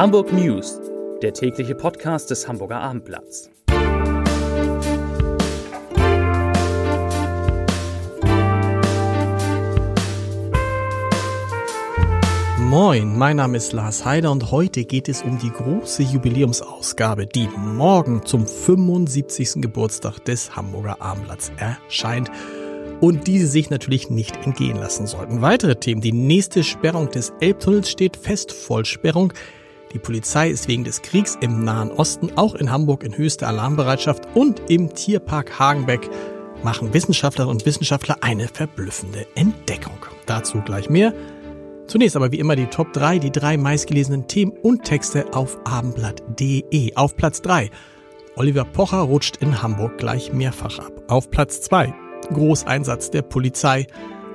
Hamburg News, der tägliche Podcast des Hamburger Abendblatts. Moin, mein Name ist Lars Heider und heute geht es um die große Jubiläumsausgabe, die morgen zum 75. Geburtstag des Hamburger Abendblatts erscheint und diese sich natürlich nicht entgehen lassen sollten. Weitere Themen. Die nächste Sperrung des Elbtunnels steht fest, Vollsperrung. Die Polizei ist wegen des Kriegs im Nahen Osten auch in Hamburg in höchster Alarmbereitschaft und im Tierpark Hagenbeck machen Wissenschaftlerinnen und Wissenschaftler eine verblüffende Entdeckung. Dazu gleich mehr. Zunächst aber wie immer die Top 3, die drei meistgelesenen Themen und Texte auf abendblatt.de. Auf Platz 3. Oliver Pocher rutscht in Hamburg gleich mehrfach ab. Auf Platz 2. Großeinsatz der Polizei,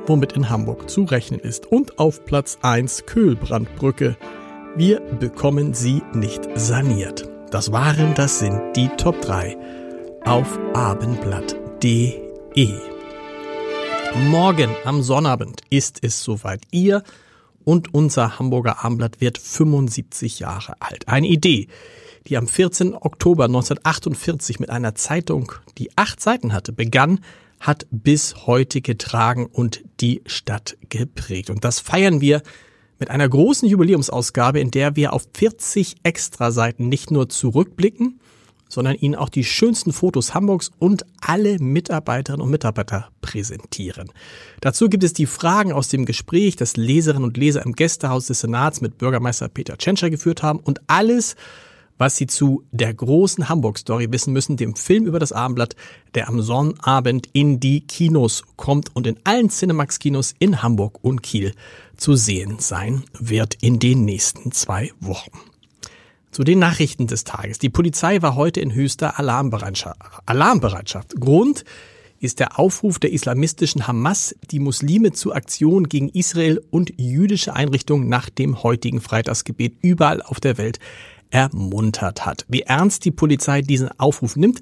womit in Hamburg zu rechnen ist. Und auf Platz 1 Köhlbrandbrücke. Wir bekommen sie nicht saniert. Das waren, das sind die Top 3 auf abendblatt.de. Morgen am Sonnabend ist es soweit. Ihr und unser Hamburger Abendblatt wird 75 Jahre alt. Eine Idee, die am 14. Oktober 1948 mit einer Zeitung, die acht Seiten hatte, begann, hat bis heute getragen und die Stadt geprägt. Und das feiern wir mit einer großen Jubiläumsausgabe, in der wir auf 40 Extraseiten nicht nur zurückblicken, sondern Ihnen auch die schönsten Fotos Hamburgs und alle Mitarbeiterinnen und Mitarbeiter präsentieren. Dazu gibt es die Fragen aus dem Gespräch, das Leserinnen und Leser im Gästehaus des Senats mit Bürgermeister Peter Tschentscher geführt haben und alles, was Sie zu der großen Hamburg-Story wissen müssen, dem Film über das Abendblatt, der am Sonnabend in die Kinos kommt und in allen Cinemax-Kinos in Hamburg und Kiel zu sehen sein wird in den nächsten zwei Wochen. Zu den Nachrichten des Tages. Die Polizei war heute in höchster Alarmbereitschaft. Grund ist der Aufruf der islamistischen Hamas, die Muslime zur Aktion gegen Israel und jüdische Einrichtungen nach dem heutigen Freitagsgebet überall auf der Welt ermuntert hat. Wie ernst die Polizei diesen Aufruf nimmt,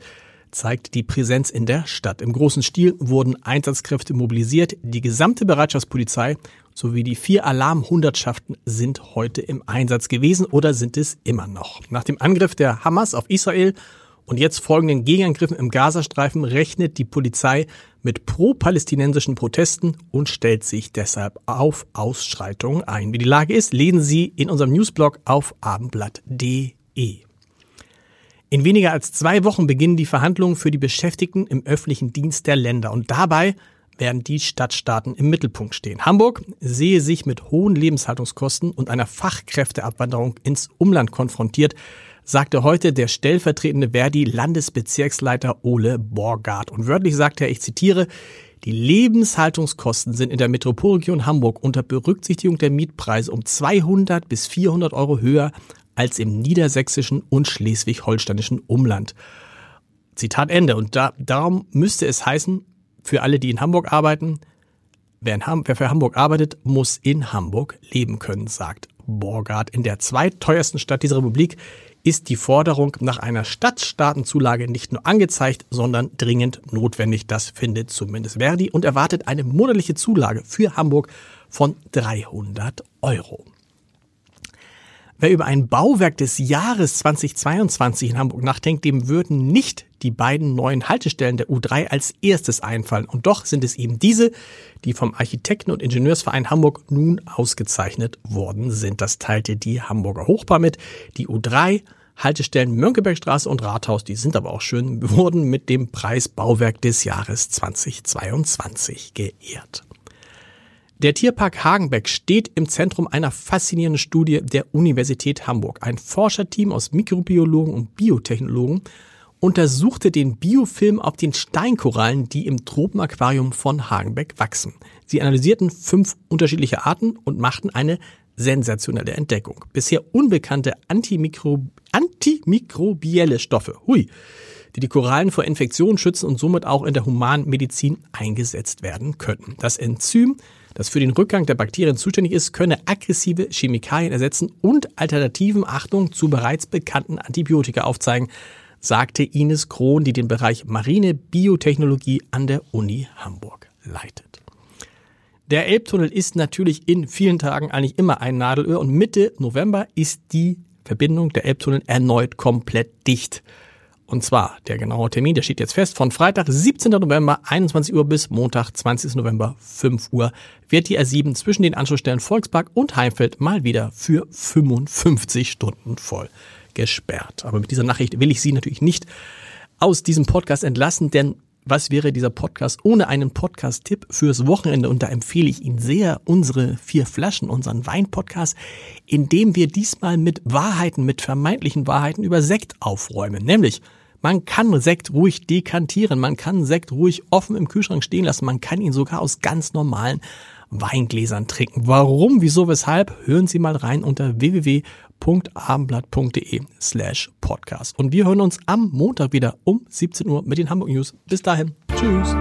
zeigt die Präsenz in der Stadt. Im großen Stil wurden Einsatzkräfte mobilisiert. Die gesamte Bereitschaftspolizei sowie die vier Alarmhundertschaften sind heute im Einsatz gewesen oder sind es immer noch. Nach dem Angriff der Hamas auf Israel und jetzt folgenden Gegenangriffen im Gazastreifen rechnet die Polizei mit pro-palästinensischen Protesten und stellt sich deshalb auf Ausschreitungen ein. Wie die Lage ist, lesen Sie in unserem Newsblog auf abendblatt.de. In weniger als zwei Wochen beginnen die Verhandlungen für die Beschäftigten im öffentlichen Dienst der Länder und dabei werden die Stadtstaaten im Mittelpunkt stehen. Hamburg sehe sich mit hohen Lebenshaltungskosten und einer Fachkräfteabwanderung ins Umland konfrontiert, sagte heute der stellvertretende Verdi-Landesbezirksleiter Ole Borgard. Und wörtlich sagte er, ich zitiere, die Lebenshaltungskosten sind in der Metropolregion Hamburg unter Berücksichtigung der Mietpreise um 200 bis 400 Euro höher als im niedersächsischen und schleswig-holsteinischen Umland. Zitat Ende. Und da, darum müsste es heißen, für alle, die in Hamburg arbeiten, wer, in Ham wer für Hamburg arbeitet, muss in Hamburg leben können, sagt Borgard. In der zweiteuersten Stadt dieser Republik ist die Forderung nach einer Stadtstaatenzulage nicht nur angezeigt, sondern dringend notwendig. Das findet zumindest Verdi und erwartet eine monatliche Zulage für Hamburg von 300 Euro. Wer über ein Bauwerk des Jahres 2022 in Hamburg nachdenkt, dem würden nicht die beiden neuen Haltestellen der U3 als erstes einfallen. Und doch sind es eben diese, die vom Architekten- und Ingenieursverein Hamburg nun ausgezeichnet worden sind. Das teilte die Hamburger Hochbahn mit. Die U3 Haltestellen Mönckebergstraße und Rathaus, die sind aber auch schön, wurden mit dem Preis Bauwerk des Jahres 2022 geehrt. Der Tierpark Hagenbeck steht im Zentrum einer faszinierenden Studie der Universität Hamburg. Ein Forscherteam aus Mikrobiologen und Biotechnologen untersuchte den Biofilm auf den Steinkorallen, die im Tropenaquarium von Hagenbeck wachsen. Sie analysierten fünf unterschiedliche Arten und machten eine sensationelle Entdeckung. Bisher unbekannte Antimikro antimikrobielle Stoffe, hui, die die Korallen vor Infektionen schützen und somit auch in der Humanmedizin eingesetzt werden könnten. Das Enzym das für den Rückgang der Bakterien zuständig ist, könne aggressive Chemikalien ersetzen und Alternativen, Achtung, zu bereits bekannten Antibiotika aufzeigen, sagte Ines Krohn, die den Bereich Marine Biotechnologie an der Uni Hamburg leitet. Der Elbtunnel ist natürlich in vielen Tagen eigentlich immer ein Nadelöhr und Mitte November ist die Verbindung der Elbtunnel erneut komplett dicht. Und zwar, der genaue Termin, der steht jetzt fest, von Freitag 17. November 21 Uhr bis Montag 20. November 5 Uhr wird die R7 zwischen den Anschlussstellen Volkspark und Heimfeld mal wieder für 55 Stunden voll gesperrt. Aber mit dieser Nachricht will ich Sie natürlich nicht aus diesem Podcast entlassen, denn was wäre dieser Podcast ohne einen Podcast-Tipp fürs Wochenende? Und da empfehle ich Ihnen sehr unsere vier Flaschen, unseren Wein-Podcast, in dem wir diesmal mit Wahrheiten, mit vermeintlichen Wahrheiten über Sekt aufräumen. Nämlich, man kann Sekt ruhig dekantieren, man kann Sekt ruhig offen im Kühlschrank stehen lassen, man kann ihn sogar aus ganz normalen Weingläsern trinken. Warum, wieso, weshalb? Hören Sie mal rein unter www.abendblatt.de slash podcast. Und wir hören uns am Montag wieder um 17 Uhr mit den Hamburg News. Bis dahin. Tschüss.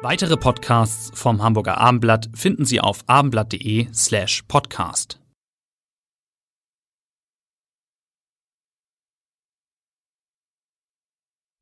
Weitere Podcasts vom Hamburger Abendblatt finden Sie auf abendblatt.de slash podcast.